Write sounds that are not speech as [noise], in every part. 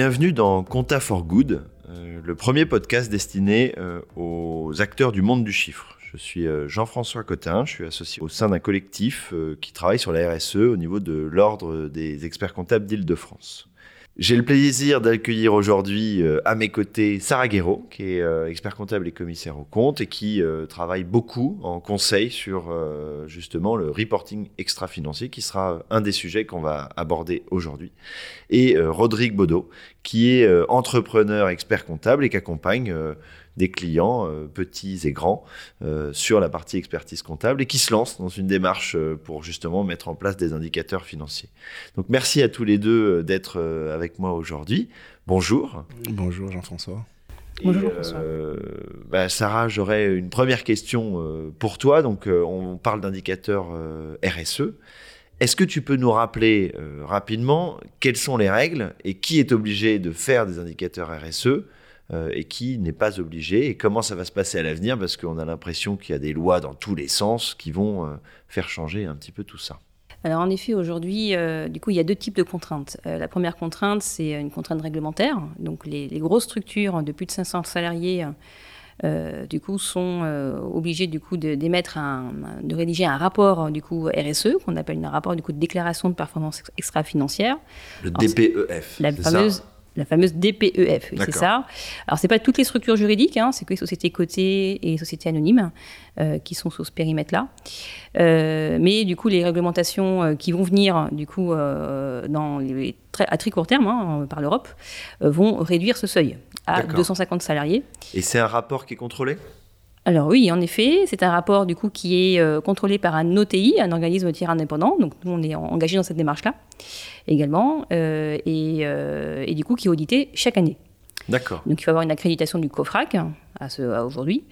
Bienvenue dans Compta for Good, euh, le premier podcast destiné euh, aux acteurs du monde du chiffre. Je suis euh, Jean-François Cotin, je suis associé au sein d'un collectif qui travaille sur la RSE au niveau de l'Ordre des experts comptables d'Île-de-France. J'ai le plaisir d'accueillir aujourd'hui euh, à mes côtés Sarah Guéraud, qui est euh, expert comptable et commissaire au compte et qui euh, travaille beaucoup en conseil sur justement le reporting extra-financier, qui sera un des sujets qu'on va aborder aujourd'hui. Et Rodrigue Baudot, qui est entrepreneur expert comptable et qui accompagne des clients, euh, petits et grands, euh, sur la partie expertise comptable et qui se lancent dans une démarche euh, pour justement mettre en place des indicateurs financiers. Donc merci à tous les deux d'être avec moi aujourd'hui. Bonjour. Bonjour Jean-François. Bonjour euh, bah, Sarah, j'aurais une première question pour toi. Donc, on parle d'indicateurs RSE. Est-ce que tu peux nous rappeler rapidement quelles sont les règles et qui est obligé de faire des indicateurs RSE euh, et qui n'est pas obligé et comment ça va se passer à l'avenir? Parce qu'on a l'impression qu'il y a des lois dans tous les sens qui vont euh, faire changer un petit peu tout ça. Alors en effet, aujourd'hui, euh, du coup, il y a deux types de contraintes. la première contrainte, c'est une contrainte réglementaire. Donc les, grosses structures de plus de 500 salariés, du coup, sont obligées du coup d'émettre un, de rédiger un rapport du coup RSE qu'on appelle un rapport du coup de déclaration de performance extra-financière. Le DPEF. La fameuse ça? La fameuse DPEF, c'est ça. Alors, c'est pas toutes les structures juridiques, hein, c'est que les sociétés cotées et les sociétés anonymes euh, qui sont sous ce périmètre-là. Euh, mais du coup, les réglementations euh, qui vont venir, du coup, dans les, à très court terme, hein, par l'Europe, vont réduire ce seuil à 250 salariés. Et c'est un rapport qui est contrôlé? Alors oui, en effet, c'est un rapport du coup qui est euh, contrôlé par un OTI, un organisme tiers indépendant. Donc nous, on est engagé dans cette démarche-là également, euh, euh, et, du coup qui est audité chaque année. D'accord. Donc il faut avoir une accréditation du COFRAC à, ce, aujourd'hui,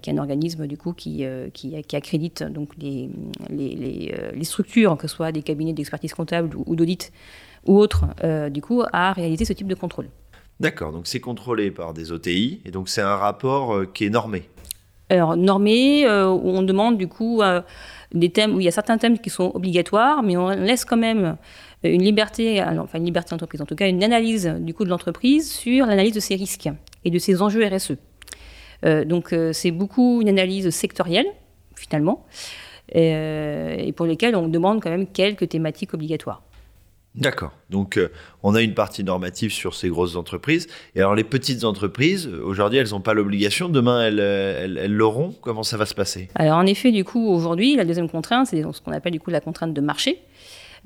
qui est un organisme du coup qui, qui, accrédite donc les, les, structures, que ce soit des cabinets d'expertise comptable ou, d'audit ou autres, du coup à réaliser ce type de contrôle. D'accord, donc c'est contrôlé par des OTI, et donc c'est un rapport qui est normé. Alors, normé, euh, où on demande du coup euh, des thèmes, où il y a certains thèmes qui sont obligatoires, mais on laisse quand même une liberté, enfin une liberté d'entreprise, en tout cas une analyse du coup de l'entreprise sur l'analyse de ses risques et de ses enjeux RSE. Euh, donc c'est beaucoup une analyse sectorielle, finalement, et pour lesquelles on demande quand même quelques thématiques obligatoires. D'accord. Donc, euh, on a une partie normative sur ces grosses entreprises. Et alors, les petites entreprises, euh, aujourd'hui, elles n'ont pas l'obligation. Demain, elles, l'auront. Comment ça va se passer? Alors, en effet, du coup, aujourd'hui, la deuxième contrainte, c'est ce qu'on appelle du coup la contrainte de marché.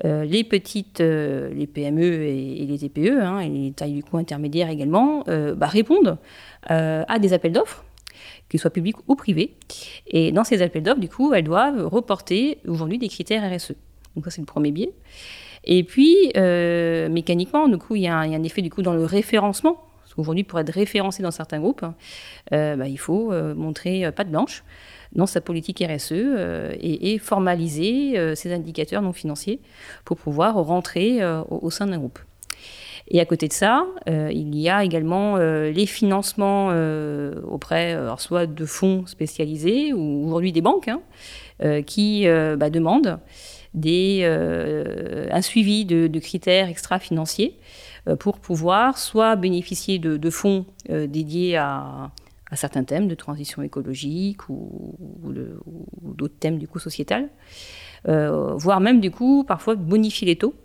Euh, les petites, les PME et, les TPE, hein, et les tailles du coup intermédiaires également, bah, répondent à des appels d'offres qu'ils soient publics ou privés. Et dans ces appels d'offres, du coup, elles doivent reporter aujourd'hui des critères RSE. Donc ça, c'est le premier biais. Et puis, euh, mécaniquement, du coup, il y, a un, effet du coup dans le référencement. Parce qu'aujourd'hui, pour être référencé dans certains groupes, euh, bah, il faut euh, montrer patte blanche dans sa politique RSE et, formaliser ses indicateurs non financiers pour pouvoir rentrer au, sein d'un groupe. Et à côté de ça, il y a également les financements auprès soit de fonds spécialisés ou aujourd'hui des banques hein, qui bah, demandent des, euh, un suivi de, critères extra-financiers euh, pour pouvoir soit bénéficier de, fonds euh, dédiés à, certains thèmes de transition écologique ou, d'autres thèmes du coup sociétal, voire même du coup parfois bonifier les taux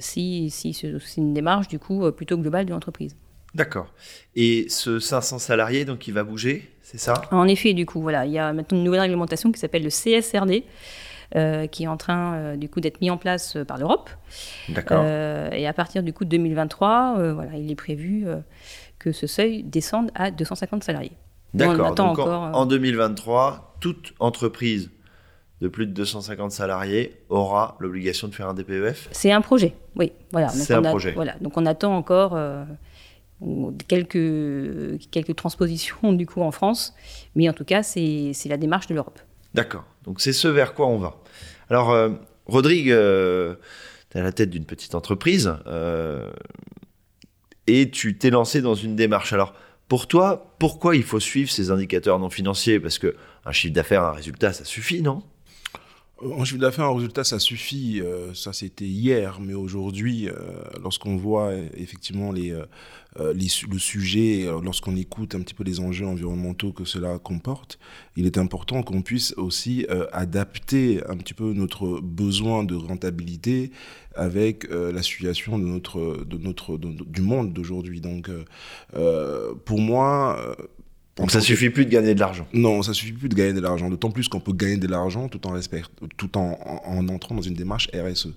si, si c'est une démarche du coup plutôt globale de l'entreprise. D'accord. Et ce 500 salariés, donc il va bouger, c'est ça? En effet, du coup, voilà, il y a maintenant une nouvelle réglementation qui s'appelle le CSRD, qui est en train euh, du coup d'être mis en place euh, par l'Europe. D'accord. et à partir du coup de 2023, voilà, il est prévu que ce seuil descende à 250 salariés. D'accord. Donc encore, en, 2023, toute entreprise de plus de 250 salariés aura l'obligation de faire un DPEF C'est un projet, oui. Voilà. C'est un projet. Voilà. Donc on attend encore quelques, quelques transpositions [laughs] du coup en France, mais en tout cas c'est la démarche de l'Europe. D'accord. Donc c'est ce vers quoi on va. Alors, euh, Rodrigue, euh, tu es à la tête d'une petite entreprise euh, et tu t'es lancé dans une démarche. Alors, pour toi, pourquoi il faut suivre ces indicateurs non financiers? Parce que un chiffre d'affaires, un résultat, ça suffit, non? En chiffre d'affaires, un résultat, ça suffit. ça, c'était hier, mais aujourd'hui, lorsqu'on voit effectivement les, le sujet, lorsqu'on écoute un petit peu les enjeux environnementaux que cela comporte, il est important qu'on puisse aussi adapter un petit peu notre besoin de rentabilité avec la situation de notre, du monde d'aujourd'hui. Donc, pour moi, donc ça suffit plus de gagner de l'argent. Non, ça suffit plus de gagner de l'argent. D'autant plus qu'on peut gagner de l'argent tout en respect, tout en, en, entrant dans une démarche RSE.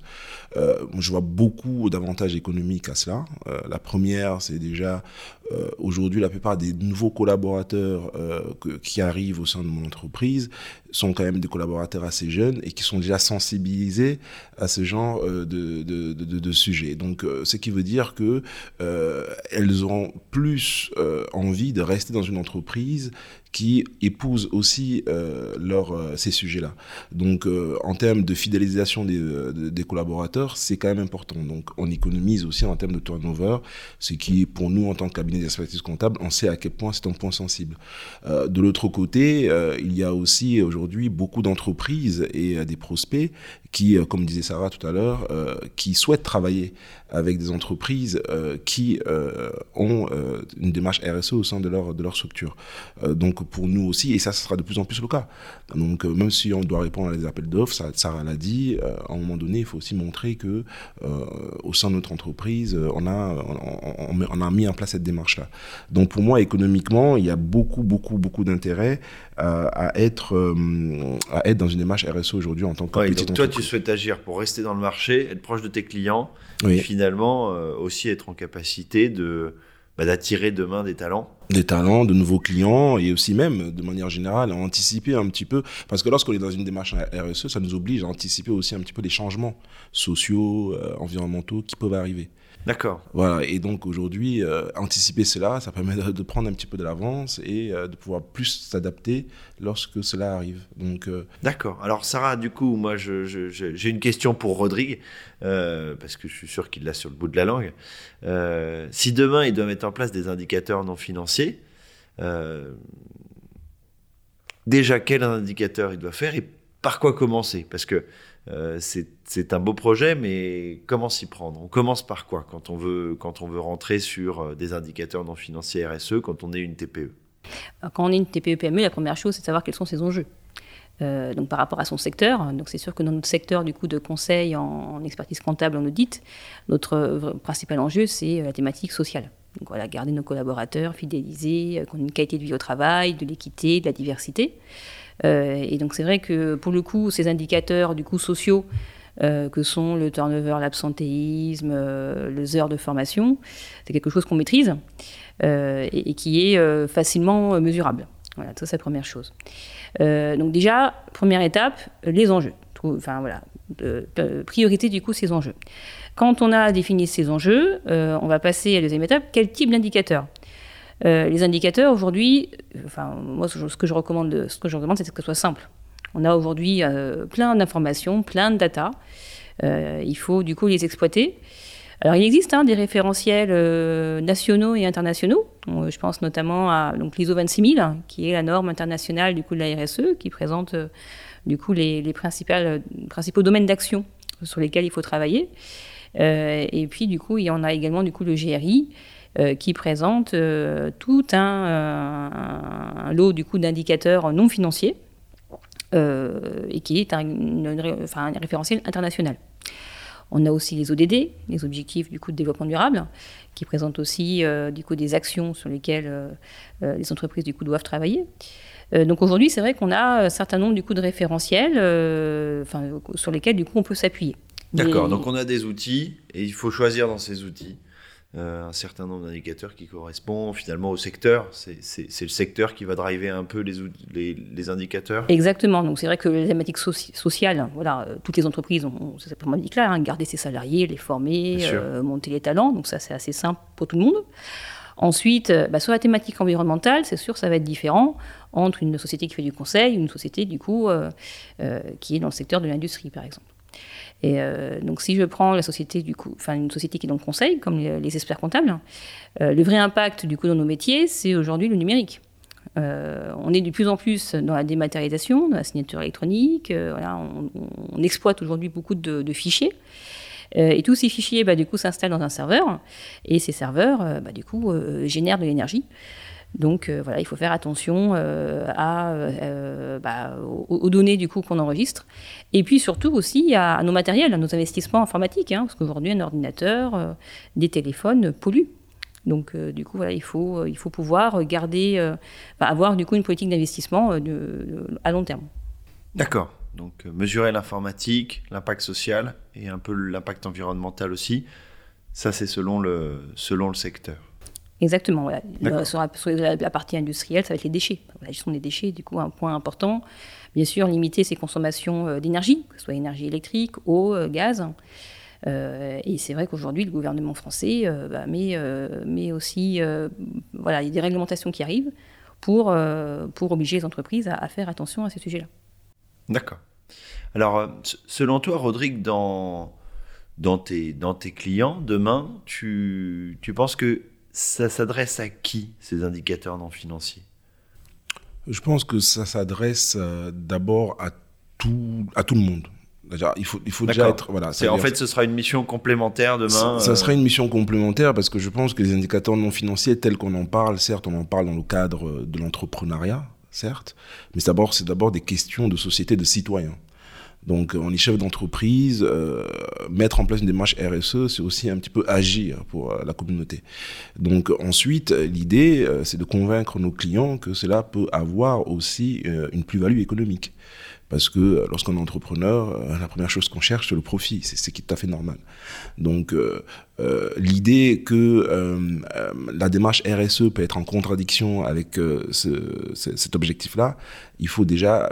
Euh, je vois beaucoup d'avantages économiques à cela. Euh, la première, c'est déjà euh, aujourd'hui la plupart des nouveaux collaborateurs euh, qui arrivent au sein de mon entreprise sont quand même des collaborateurs assez jeunes et qui sont déjà sensibilisés à ce genre euh, de, de, de, de sujets. Donc, ce qui veut dire que elles auront plus envie de rester dans une entreprise entreprises qui épousent aussi euh, leur, euh, ces sujets-là. Donc, euh, en termes de fidélisation des, des collaborateurs, c'est quand même important. Donc, on économise aussi en termes de turnover, ce qui, pour nous, en tant que cabinet d'expertise comptable, on sait à quel point c'est un point sensible. de l'autre côté, il y a aussi aujourd'hui beaucoup d'entreprises et des prospects qui, comme disait Sarah tout à l'heure, qui souhaitent travailler avec des entreprises qui ont une démarche RSE au sein de leur, de leur structure. donc, pour nous aussi, et ça, ce sera de plus en plus le cas. Donc, euh, même si on doit répondre à des appels d'offres, Sarah l'a dit, euh, à un moment donné, il faut aussi montrer que euh, au sein de notre entreprise, on a, on, a mis en place cette démarche-là. Donc, pour moi, économiquement, il y a beaucoup, beaucoup, beaucoup d'intérêt à, être, à être dans une démarche RSE aujourd'hui en tant que petite donc Toi, tu souhaites agir pour rester dans le marché, être proche de tes clients, et finalement aussi être en capacité de bah, d'attirer demain des talents Des talents, de nouveaux clients et aussi même, de manière générale, à anticiper un petit peu. Parce que lorsqu'on est dans une démarche RSE, ça nous oblige à anticiper aussi un petit peu les changements sociaux, euh, environnementaux qui peuvent arriver. D'accord. Voilà, et donc aujourd'hui, euh, anticiper cela, ça permet de, prendre un petit peu de l'avance et euh, de pouvoir plus s'adapter lorsque cela arrive. Donc. D'accord. Alors Sarah, du coup, moi, j'ai une question pour Rodrigue. Euh, parce que je suis sûr qu'il l'a sur le bout de la langue. Euh, si demain il doit mettre en place des indicateurs non financiers, euh, déjà quel indicateur il doit faire et par quoi commencer? Parce que c'est un beau projet, mais comment s'y prendre? On commence par quoi quand on, veut, quand on veut rentrer sur des indicateurs non financiers RSE, quand on est une TPE Quand on est une TPE-PME, la première chose, c'est de savoir quels sont ses enjeux. Euh, donc par rapport à son secteur. Donc c'est sûr que dans notre secteur du coup de conseil en, expertise comptable, en audit, notre principal enjeu c'est la thématique sociale. Voilà, garder nos collaborateurs, fidéliser, euh, qu'on ait une qualité de vie au travail, de l'équité, de la diversité. Euh, et donc c'est vrai que pour le coup, ces indicateurs du coup sociaux que sont le turnover, l'absentéisme, les heures de formation, c'est quelque chose qu'on maîtrise et, et, qui est facilement mesurable. Voilà, ça c'est la première chose. Euh, donc déjà, première étape, les enjeux. Enfin voilà, priorité du coup ces enjeux. Quand on a défini ces enjeux, euh, on va passer à la deuxième étape. Quel type d'indicateur euh, Les indicateurs aujourd'hui, enfin moi ce que je recommande, ce que je recommande, c'est que ce soit simple. On a aujourd'hui plein d'informations, plein de data. il faut du coup les exploiter. Alors il existe hein, des référentiels euh, nationaux et internationaux. je pense notamment à l'ISO 26000, qui est la norme internationale du coup de la RSE, qui présente euh, du coup les, principaux domaines d'action sur lesquels il faut travailler. Euh, et puis du coup il y en a également du coup le GRI. Qui présente tout un, lot du coup d'indicateurs non financiers et qui est un, un référentiel international. On a aussi les ODD, les objectifs du coup de développement durable, qui présentent aussi euh, du coup des actions sur lesquelles euh, euh, les entreprises du coup doivent travailler. donc aujourd'hui, c'est vrai qu'on a un certain nombre du coup de référentiels, sur lesquels du coup on peut s'appuyer. D'accord. Donc on a des outils et il faut choisir dans ces outils. Euh, un certain nombre d'indicateurs qui correspondent finalement au secteur. C'est le secteur qui va driver un peu les, les, indicateurs. Exactement. Donc c'est vrai que les thématiques sociales, voilà, euh, toutes les entreprises ont, simplement dit là, hein, garder ses salariés, les former, euh, monter les talents. Donc ça c'est assez simple pour tout le monde. Ensuite, bah, sur la thématique environnementale, c'est sûr, ça va être différent entre une société qui fait du conseil et une société du coup qui est dans le secteur de l'industrie, par exemple. Et euh, donc, si je prends la société, enfin, une société qui est dans le conseil, comme les, experts comptables, euh, le vrai impact, du coup, dans nos métiers, c'est aujourd'hui le numérique. on est de plus en plus dans la dématérialisation, dans la signature électronique. voilà, on, exploite aujourd'hui beaucoup de, fichiers. et tous ces fichiers, bah, du coup, s'installent dans un serveur. Et ces serveurs, bah, du coup, génèrent de l'énergie. Donc euh, voilà, il faut faire attention euh, euh, bah, aux, données du coup qu'on enregistre, et puis surtout aussi à, nos matériels, à nos investissements informatiques, hein, parce qu'aujourd'hui un ordinateur, des téléphones polluent. Donc du coup voilà, il faut il faut pouvoir garder, bah, avoir du coup une politique d'investissement à long terme. D'accord. Donc mesurer l'informatique, l'impact social et un peu l'impact environnemental aussi. Ça c'est selon le selon le secteur. Exactement. Sur, la, partie industrielle, ça va être les déchets. La gestion des déchets, du coup, un point important. Bien sûr, limiter ses consommations euh, d'énergie, que ce soit énergie électrique, eau, euh, gaz. Euh, et c'est vrai qu'aujourd'hui, le gouvernement français bah, met, aussi, voilà, il y a des réglementations qui arrivent pour, pour obliger les entreprises à, faire attention à ces sujets-là. D'accord. Alors, selon toi, Rodrigue, dans, dans, tes, dans tes clients, demain, tu, tu penses que ça s'adresse à qui, ces indicateurs non financiers? Je pense que ça s'adresse euh, d'abord à tout, à tout le monde. Il faut, il faut déjà être. Voilà, en fait, ce sera une mission complémentaire demain. Ça, sera euh, une mission complémentaire parce que je pense que les indicateurs non financiers, tels qu'on en parle, certes, on en parle dans le cadre de l'entrepreneuriat, certes, mais c'est d'abord des questions de société, de citoyens. Donc, on est chef d'entreprise. Euh, mettre en place une démarche RSE, c'est aussi un petit peu agir pour euh, la communauté. Donc, ensuite, l'idée, euh, c'est de convaincre nos clients que cela peut avoir aussi une plus-value économique. Parce que euh, lorsqu'on est entrepreneur, euh, la première chose qu'on cherche, c'est le profit. C'est ce qui est tout à fait normal. Donc, euh, l'idée que la démarche RSE peut être en contradiction avec cet objectif-là, il faut déjà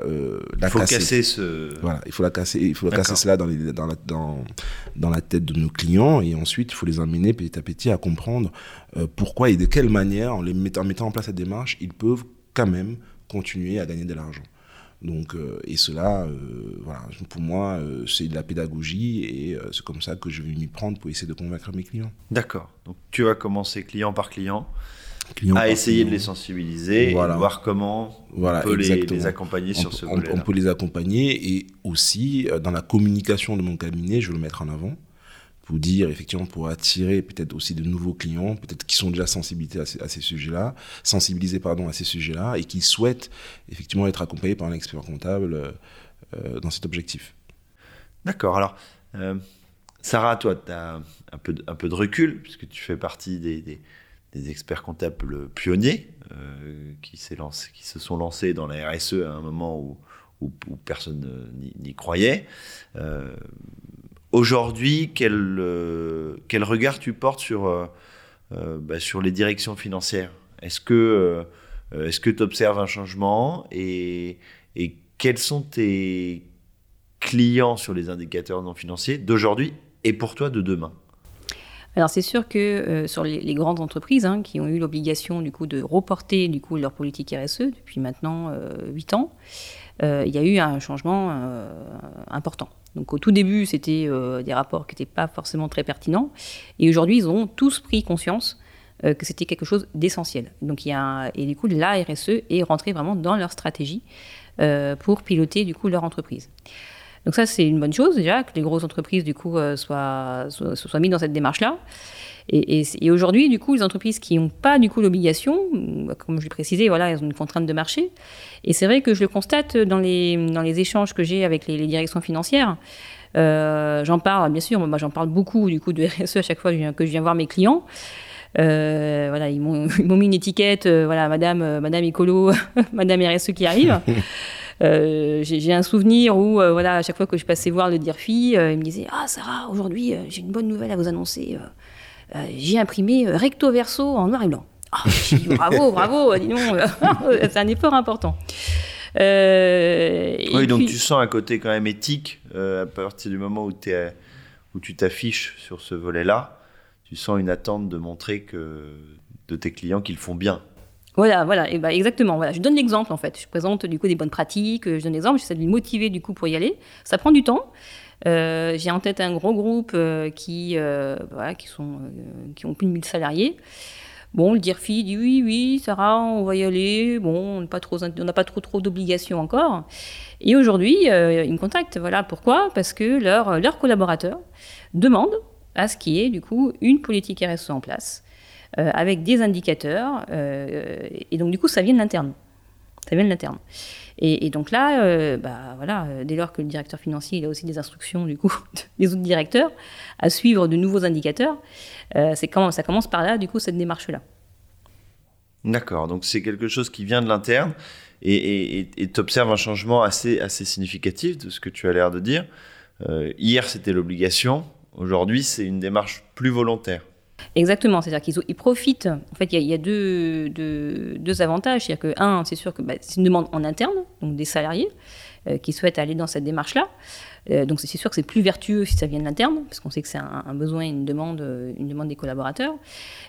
la il faut casser. ce... Voilà, il faut la casser, il faut casser cela dans, les, dans, la, dans, dans, la tête de nos clients et ensuite il faut les amener petit à petit à comprendre pourquoi et de quelle manière, en, les mettant, en mettant en place cette démarche, ils peuvent quand même continuer à gagner de l'argent. Donc, euh, et cela, euh, voilà, pour moi, euh, c'est de la pédagogie et c'est comme ça que je vais m'y prendre pour essayer de convaincre mes clients. D'accord. Donc, tu vas commencer client par client. à essayer de les sensibiliser, voilà. et voir comment voilà, on peut les, accompagner sur ce volet. On, on peut les accompagner et aussi dans la communication de mon cabinet, je veux le mettre en avant pour dire, effectivement, pour attirer peut-être aussi de nouveaux clients, peut-être qui sont déjà sensibilisés à ces, sujets-là, sensibilisés pardon, à ces sujets-là, et qui souhaitent effectivement être accompagnés par un expert comptable euh, euh, dans cet objectif. D'accord. Alors, euh, Sarah, toi, tu as un peu, de, un peu de recul, puisque tu fais partie des, experts comptables pionniers qui, lancé, qui se sont lancés dans la RSE à un moment où personne n'y croyait. Aujourd'hui, quel, euh, quel regard tu portes sur, euh, euh, bah, sur les directions financières? Est-ce que que tu observes un changement? Et, et quels sont tes clients sur les indicateurs non financiers d'aujourd'hui et pour toi de demain? Alors c'est sûr que sur les, grandes entreprises hein, qui ont eu l'obligation du coup de reporter du coup leur politique RSE depuis maintenant 8 ans, il y a eu un changement important. Donc au tout début, c'était euh, des rapports qui n'étaient pas forcément très pertinents. Et aujourd'hui, ils ont tous pris conscience euh, que c'était quelque chose d'essentiel. Donc il y a et du coup, la RSE est rentrée vraiment dans leur stratégie euh, pour piloter du coup leur entreprise. Donc ça, c'est une bonne chose déjà que les grosses entreprises du coup soient, soient, soient mises dans cette démarche-là. Et, aujourd'hui, du coup, les entreprises qui n'ont pas du coup l'obligation, comme je l'ai précisé, voilà, elles ont une contrainte de marché. Et c'est vrai que je le constate dans les, dans les échanges que j'ai avec les, directions financières. Euh, j'en parle, bien sûr, moi j'en parle beaucoup du coup de RSE à chaque fois que je viens voir mes clients. Euh, voilà, ils m'ont [laughs] mis une étiquette, euh, voilà, Madame, Madame Écolo, [laughs] Madame RSE qui arrive. [laughs] j'ai un souvenir où, voilà, à chaque fois que je passais voir le DIRFI, il me disait Ah, Sarah, aujourd'hui, j'ai une bonne nouvelle à vous annoncer. Euh, j'ai imprimé euh, recto verso en noir et blanc. Ah, [laughs] bravo, bravo, dis [laughs] c'est un effort important. Euh, oui, donc tu sens un côté quand même éthique à partir du moment où, es, où tu t'affiches sur ce volet-là. Tu sens une attente de montrer que de tes clients qu'ils font bien. Voilà, voilà, et bah exactement. Voilà, je donne l'exemple en fait. Je présente du coup des bonnes pratiques, je donne l'exemple, j'essaie de les motiver du coup pour y aller. Ça prend du temps. Euh, j'ai en tête un gros groupe euh, qui, euh, qui, sont, qui ont plus de 1000 salariés. Bon, le DIRFI dit oui, oui, Sarah, on va y aller. Bon, on n'a pas trop, trop, trop d'obligations encore. Et aujourd'hui, ils me contactent. Voilà pourquoi Parce que leurs leur collaborateurs demandent à ce qu'il y ait du coup une politique RSE en place avec des indicateurs. Et donc, du coup, ça vient de l'interne. Ça vient de l'interne. Et, donc là, euh, bah, voilà, dès lors que le directeur financier il a aussi des instructions du coup [laughs] des autres directeurs à suivre de nouveaux indicateurs, c'est comment ça commence par là du coup cette démarche là. D'accord, donc c'est quelque chose qui vient de l'interne et tu observes un changement assez, assez significatif de ce que tu as l'air de dire. hier c'était l'obligation, aujourd'hui c'est une démarche plus volontaire. Exactement, c'est-à-dire qu'ils profitent. En fait, il y, a, deux, avantages. C'est-à-dire que, un, c'est sûr que bah, c'est une demande en interne, donc des salariés euh, qui souhaitent aller dans cette démarche-là. Euh, donc, c'est sûr que c'est plus vertueux si ça vient de l'interne, parce qu'on sait que c'est un, besoin, une demande, une demande des collaborateurs.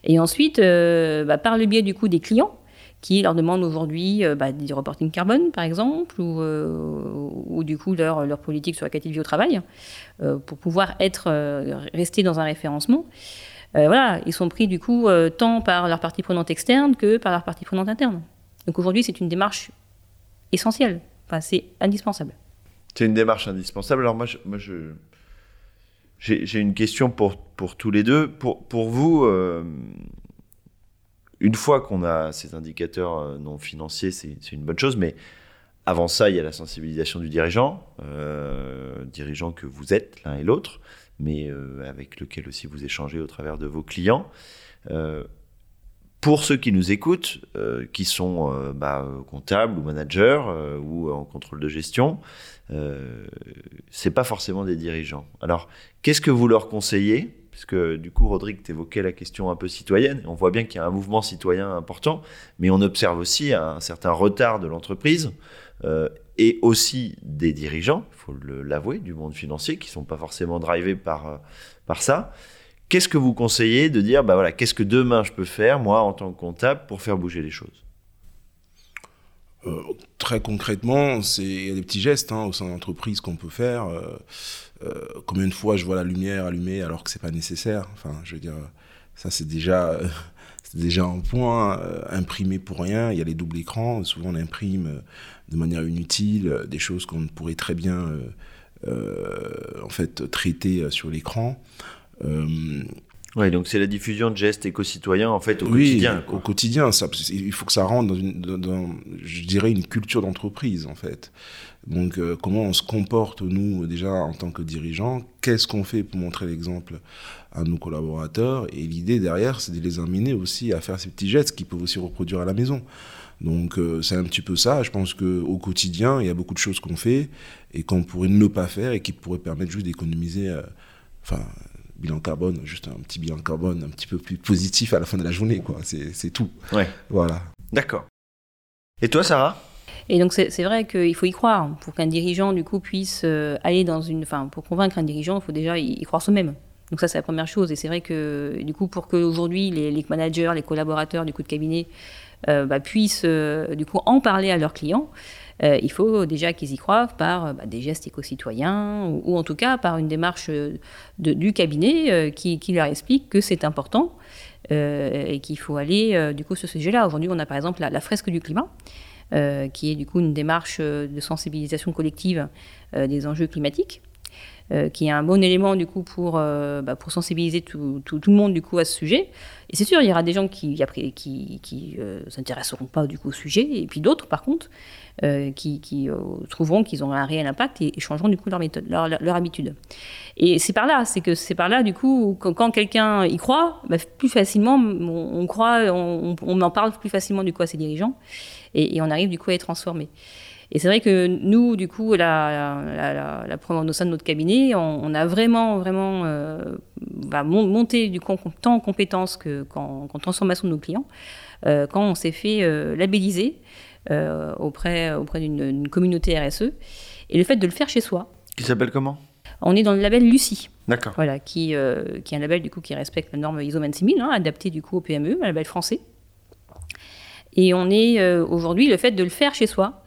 Et ensuite, euh, bah, par le biais du coup des clients, qui leur demandent aujourd'hui bah, du reporting carbone, par exemple, ou, du coup leur, leur, politique sur la qualité de vie au travail, pour pouvoir être, rester dans un référencement. Euh, voilà, ils sont pris du coup euh, tant par leur partie prenante externe que par leur partie prenante interne. Donc aujourd'hui, c'est une démarche essentielle, c'est indispensable. C'est une démarche indispensable. Alors moi, j'ai, une question pour, tous les deux. Pour, pour vous, euh, une fois qu'on a ces indicateurs non financiers, c'est, une bonne chose, mais avant ça, il y a la sensibilisation du dirigeant, dirigeant que vous êtes l'un et l'autre mais euh, avec lequel aussi vous échangez au travers de vos clients. Euh, pour ceux qui nous écoutent, euh, qui sont bah, comptables ou managers ou en contrôle de gestion, c'est pas forcément des dirigeants. Alors, qu'est-ce que vous leur conseillez? Puisque du coup, Rodrigue, évoquais la question un peu cititoyenne. On voit bien qu'il y a un mouvement citoyen important, mais on observe aussi un certain retard de l'entreprise et aussi des dirigeants, il faut l'avouer, du monde financier, qui ne sont pas forcément drivés par, euh, par ça. Qu'est-ce que vous conseillez de dire, bah voilà, qu'est-ce que demain je peux faire, moi, en tant que comptable, pour faire bouger les choses? Euh, très concrètement, il y a des petits gestes hein, au sein de l'entreprise qu'on peut faire. Euh, combien de fois je vois la lumière allumée alors que c'est pas nécessaire? Enfin, je veux dire, ça c'est déjà [laughs] c'est déjà un point euh, imprimé pour rien. Il y a les doubles écrans. Souvent, on imprime euh, de manière inutile euh, des choses qu'on pourrait très bien en fait traiter sur l'écran. Oui, donc c'est la diffusion de gestes éco-citoyens en fait au quotidien. Au quotidien, ça, il faut que ça rentre dans, une, dans, je dirais, une culture d'entreprise en fait. Donc comment on se comporte nous déjà en tant que dirigeants? Qu'est-ce qu'on fait pour montrer l'exemple à nos collaborateurs? Et l'idée derrière, c'est de les amener aussi à faire ces petits gestes qu'ils peuvent aussi reproduire à la maison. Donc c'est un petit peu ça. Je pense qu'au quotidien, il y a beaucoup de choses qu'on fait et qu'on pourrait ne pas faire et qui pourraient permettre juste d'économiser. enfin bilan carbone, juste un petit bilan carbone un petit peu plus positif à la fin de la journée, quoi. C'est tout. Ouais. Voilà. D'accord. Et toi, Sarah? Et donc c'est vrai qu'il faut y croire pour qu'un dirigeant du coup puisse euh, aller dans une, enfin pour convaincre un dirigeant, il faut déjà y, croire soi-même. Donc ça c'est la première chose. Et c'est vrai que du coup pour qu'aujourd'hui les, les managers, les collaborateurs du coup de cabinet euh, bah, puissent euh, du coup en parler à leurs clients, euh, il faut déjà qu'ils y croient par euh, bah, des gestes éco-citoyens ou, en tout cas par une démarche euh, du cabinet qui, leur explique que c'est important et qu'il faut aller du coup sur ce sujet-là. Aujourd'hui, on a par exemple la, fresque du climat. qui est du coup une démarche de sensibilisation collective des enjeux climatiques, qui est un bon élément du coup pour, bah, pour sensibiliser tout, tout, le monde du coup à ce sujet. Et c'est sûr, il y aura des gens qui après qui, qui s'intéresseront pas du coup au sujet, et puis d'autres par contre euh, qui, euh, trouveront qu'ils ont un réel impact et, changeront du coup leur méthode, leur, leur, habitude. Et c'est par là, c'est que c'est par là du coup quand, quelqu'un y croit, bah, plus facilement on, croit, on, en parle plus facilement du coup à ses dirigeants et, on arrive du coup à être transformé. Et c'est vrai que nous, du coup, la, la, la, au sein de notre cabinet, on, a vraiment, vraiment euh, bah, monté du coup, tant en compétences qu'en transformation de nos clients, quand on s'est fait labelliser euh, auprès, auprès d'une communauté RSE. Et le fait de le faire chez soi. Qui s'appelle comment? On est dans le label Lucie. D'accord. Voilà, qui, euh, qui est un label du coup qui respecte la norme ISO 26000, hein, adapté du coup au PME, un label français. Et on est euh, aujourd'hui le fait de le faire chez soi,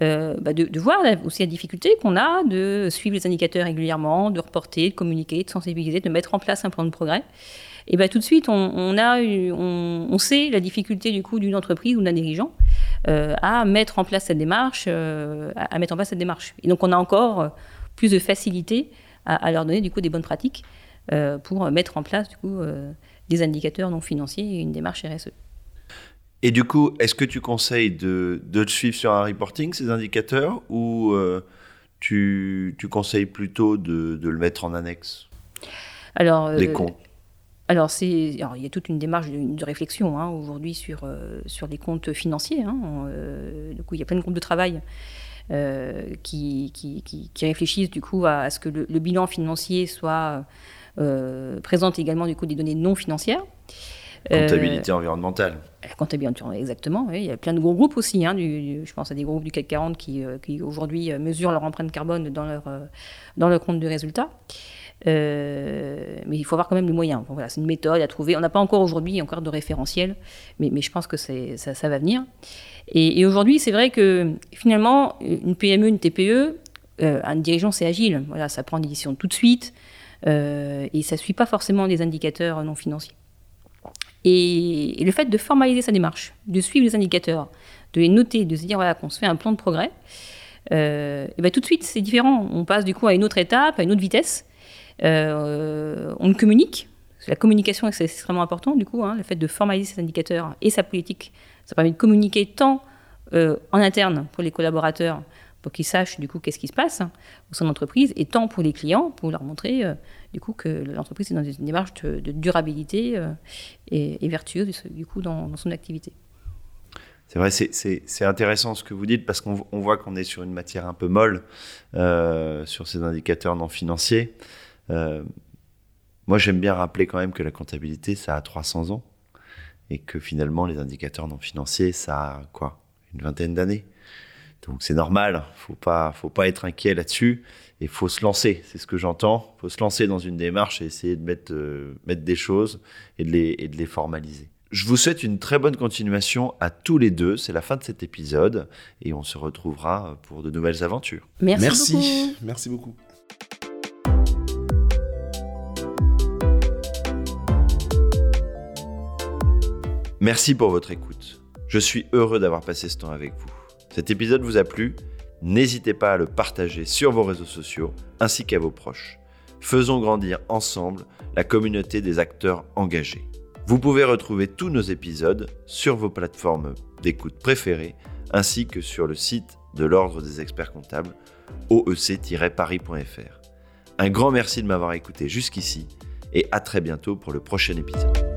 bah, de, voir aussi la difficulté qu'on a de suivre les indicateurs régulièrement, de reporter, de communiquer, de sensibiliser, de mettre en place un plan de progrès. et ben tout de suite, on, a, on, sait la difficulté du coup d'une entreprise ou d'un dirigeant à mettre en place cette démarche, à, mettre en place cette démarche. Et donc, on a encore plus de facilité à, leur donner du coup des bonnes pratiques pour mettre en place du coup des indicateurs non financiers et une démarche RSE. Et du coup, est-ce que tu conseilles de, de suivre sur un reporting, ces indicateurs, ou euh, tu, tu, conseilles plutôt de, de, le mettre en annexe? Alors, euh, Les comptes alors, il y a toute une démarche de, réflexion hein, aujourd'hui sur, euh, sur les comptes financiers. Hein. du coup, il y a plein de groupes de travail qui, qui, qui, réfléchissent du coup à, ce que le, bilan financier soit présente également du coup des données non financières. Comptabilité environnementale. La comptabilité, exactement. Oui. Il y a plein de gros groupes aussi. Hein, du, je pense à des groupes du CAC 40 qui, euh, qui aujourd'hui euh, mesurent leur empreinte carbone dans leur, euh, dans leur compte de résultat. mais il faut avoir quand même les moyens. voilà, c'est une méthode à trouver. On n'a pas encore aujourd'hui encore de référentiel, mais, mais je pense que ça, ça, va venir. Et, aujourd'hui, c'est vrai que finalement, une PME, une TPE, un dirigeant, c'est agile. Voilà, ça prend des décisions tout de suite et ça ne suit pas forcément des indicateurs non financiers. Et, le fait de formaliser sa démarche, de suivre les indicateurs, de les noter, de se dire voilà, qu'on se fait un plan de progrès, euh, ben tout de suite c'est différent. On passe du coup à une autre étape, à une autre vitesse. Euh, on communique. La communication c'est extrêmement important du coup. Hein, le fait de formaliser ses indicateurs et sa politique, ça permet de communiquer tant euh, en interne pour les collaborateurs pour qu'ils sachent du coup qu'est-ce qui se passe hein, au sein et tant pour les clients pour leur montrer euh, du coup que l'entreprise est dans une démarche de, durabilité euh, et, vertueuse du coup dans, son activité. C'est vrai, c'est intéressant ce que vous dites parce qu'on voit qu'on est sur une matière un peu molle euh, sur ces indicateurs non financiers. moi, j'aime bien rappeler quand même que la comptabilité, ça a 300 ans et que finalement, les indicateurs non financiers, ça a quoi? Une vingtaine d'années. Donc c'est normal, faut pas, faut pas être inquiet là-dessus et faut se lancer. C'est ce que j'entends. Faut se lancer dans une démarche et essayer de mettre, euh, mettre des choses et de, les, et de les formaliser. Je vous souhaite une très bonne continuation à tous les deux. C'est la fin de cet épisode et on se retrouvera pour de nouvelles aventures. Merci. Merci beaucoup. Merci beaucoup. Merci pour votre écoute. Je suis heureux d'avoir passé ce temps avec vous. Cet épisode vous a plu N'hésitez pas à le partager sur vos réseaux sociaux ainsi qu'à vos proches. Faisons grandir ensemble la communauté des acteurs engagés. Vous pouvez retrouver tous nos épisodes sur vos plateformes d'écoute préférées ainsi que sur le site de l'Ordre des experts comptables oec-paris.fr. Un grand merci de m'avoir écouté jusqu'ici et à très bientôt pour le prochain épisode.